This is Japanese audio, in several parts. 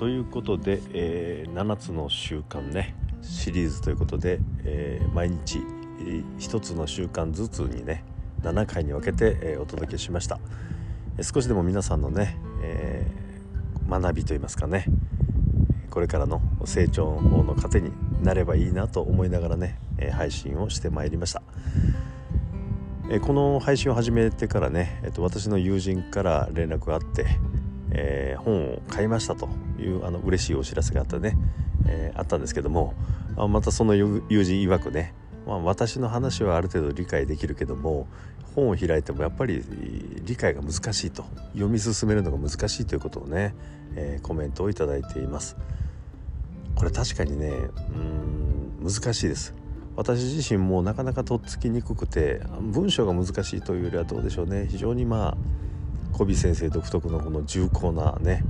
ということで、えー、7つの習慣ねシリーズということで、えー、毎日1つの習慣ずつにね7回に分けて、えー、お届けしました、えー、少しでも皆さんのね、えー、学びといいますかねこれからの成長の糧になればいいなと思いながらね、え配信をしてまいりました、えこの配信を始めてからね、えー、と私の友人から連絡があってえー、本を買いましたというあの嬉しいお知らせがあったね、えー、あったんですけどもまたその友人曰くね、まあ、私の話はある程度理解できるけども本を開いてもやっぱり理解が難しいと読み進めるのが難しいということをね、えー、コメントを頂いています。これ確かにねうん難しいです。私自身もなかなかとっつきにくくて文章が難しいというよりはどうでしょうね。非常にまあコビ先生独特のこの重厚なね、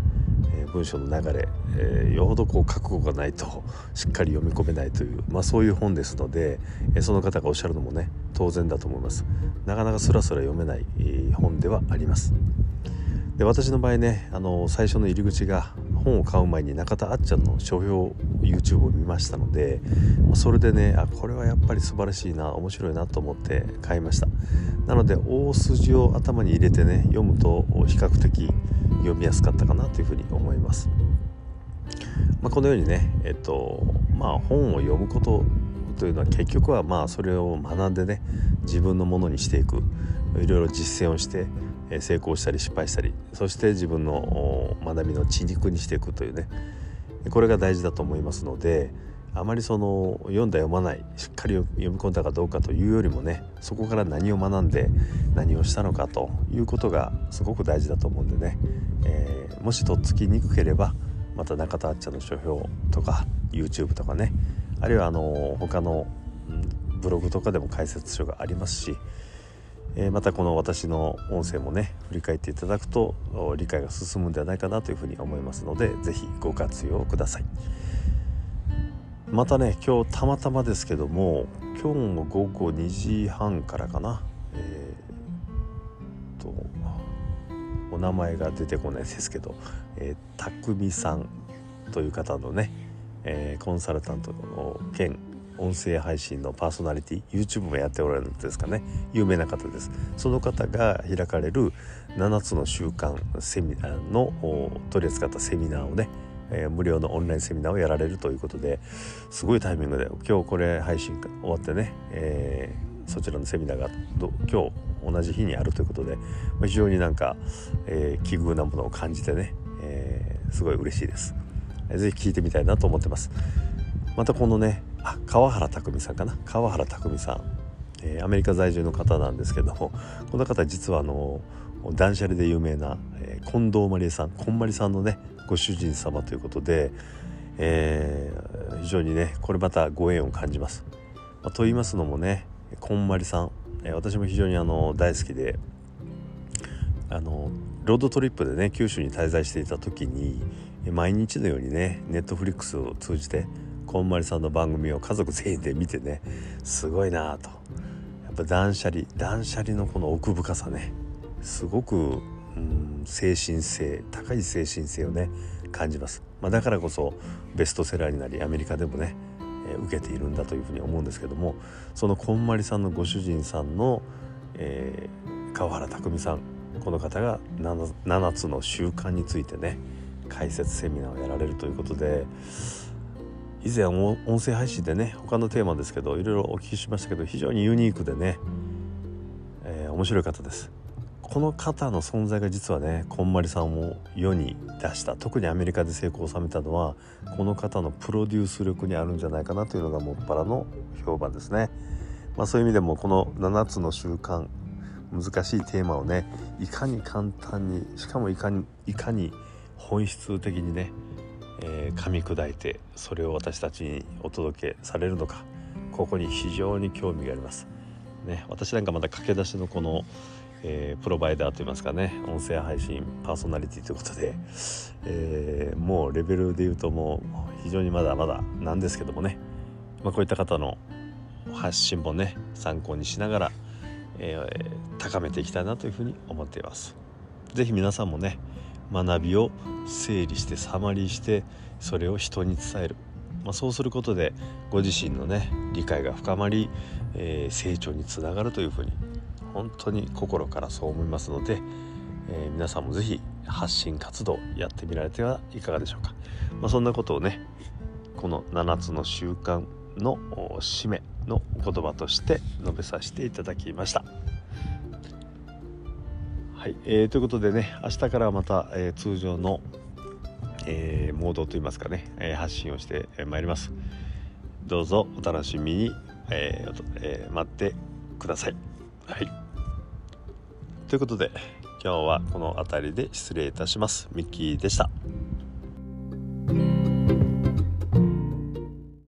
えー、文章の流れ、えー、よほどこう覚悟がないとしっかり読み込めないという、まあ、そういう本ですので、えー、その方がおっしゃるのもね当然だと思います。なかなかスラスラ読めない、え本ではあります。で私の場合ねあの最初の入り口が本を買う前に中田あっちゃんの書評 YouTube を見ましたのでそれでねあこれはやっぱり素晴らしいな面白いなと思って買いました。なので大筋を頭に入れてね読むと比較的読みやすかったかなというふうに思います、まあ、このようにねえっとまあ本を読むことというのは結局はまあそれを学んでね自分のものにしていくいろいろ実践をして成功したり失敗したりそして自分の学びの血肉にしていくというねこれが大事だと思いますのであまりその読んだ読まないしっかり読み込んだかどうかというよりもねそこから何を学んで何をしたのかということがすごく大事だと思うんでね、えー、もしとっつきにくければまた中田あっちゃんの書評とか YouTube とかねあるいはあの他のブログとかでも解説書がありますしえ、またこの私の音声もね振り返っていただくと理解が進むんではないかなというふうに思いますので是非ご活用ください。またね今日たまたまですけども今日の午後2時半からかな。えー、とお名前が出てこないですけど、えー、たくみさんという方のね、えー、コンサルタントの兼音声配信のパーソナリティ YouTube もやっておられるんですかね有名な方ですその方が開かれる7つの習慣セミナーの取り扱ったセミナーをねえー、無料のオンラインセミナーをやられるということですごいタイミングで今日これ配信終わってね、えー、そちらのセミナーが今日同じ日にあるということで非常になんか、えー、奇遇なものを感じてね、え、すごい嬉しいです。ぜひ聞いてみたいなと思ってます。またこのねあ川原拓海さんかな？川原拓海さん、えー、アメリカ在住の方なんですけどもこの方実はあの断捨離で有名な、えー、近藤まりえさんこんまりさんのねご主人様ということで、えー、非常にねこれまたご縁を感じます。まあ、と言いますのもねこんまりさん、えー、私も非常にあの大好きであのロードトリップでね九州に滞在していた時に毎日のようにねネットフリックスを通じてこんまりさんの番組を家族全員で見てねすごいなと。やっぱ断捨離断捨離のこの奥深さねすごく、うん、精神性高い精神性をね感じます、まあ、だからこそベストセラーになりアメリカでもね、えー、受けているんだというふうに思うんですけどもそのこんまりさんのご主人さんの、えー、川原拓さんこの方が 7, 7つの習慣についてね解説セミナーをやられるということで以前音声配信でね他のテーマですけどいろいろお聞きしましたけど非常にユニークでね、えー、面白い方です。この方の存在が実はねこんまりさんを世に出した。特にアメリカで成功を収めたのはこの方のプロデュース力にあるんじゃないかなというのがもっぱらの評判ですね、まあ、そういう意味でもこの7つの習慣難しいテーマをねいかに簡単にしかもいかにいかに本質的にねえー、噛み砕いてそれを私たちにお届けされるのかここに非常に興味があります。ね、私なんかまだ駆け出しのこの、えー、プロバイダーといいますかね音声配信パーソナリティということで、えー、もうレベルで言うともう非常にまだまだなんですけどもね、まあ、こういった方の発信もね参考にしながら、えー、高めていきたいなというふうに思っています。是非皆さんもね学びを整理してサマリーしてそれを人に伝える、まあ、そうすることでご自身のね理解が深まり、えー、成長につながるというふうに本当に心からそう思いますので、えー、皆さんも是非発信活動やってみられてはいかがでしょうか、まあ、そんなことをねこの7つの習慣の締めの言葉として述べさせていただきました。はい、えー、ということでね明日からまた、えー、通常の、えー、モードといいますかね、え、発信をしてまいります。どうぞお楽しみに、ええー、待ってください。はい。ということで今日はこの辺りで失礼いたします。ミッキーでした。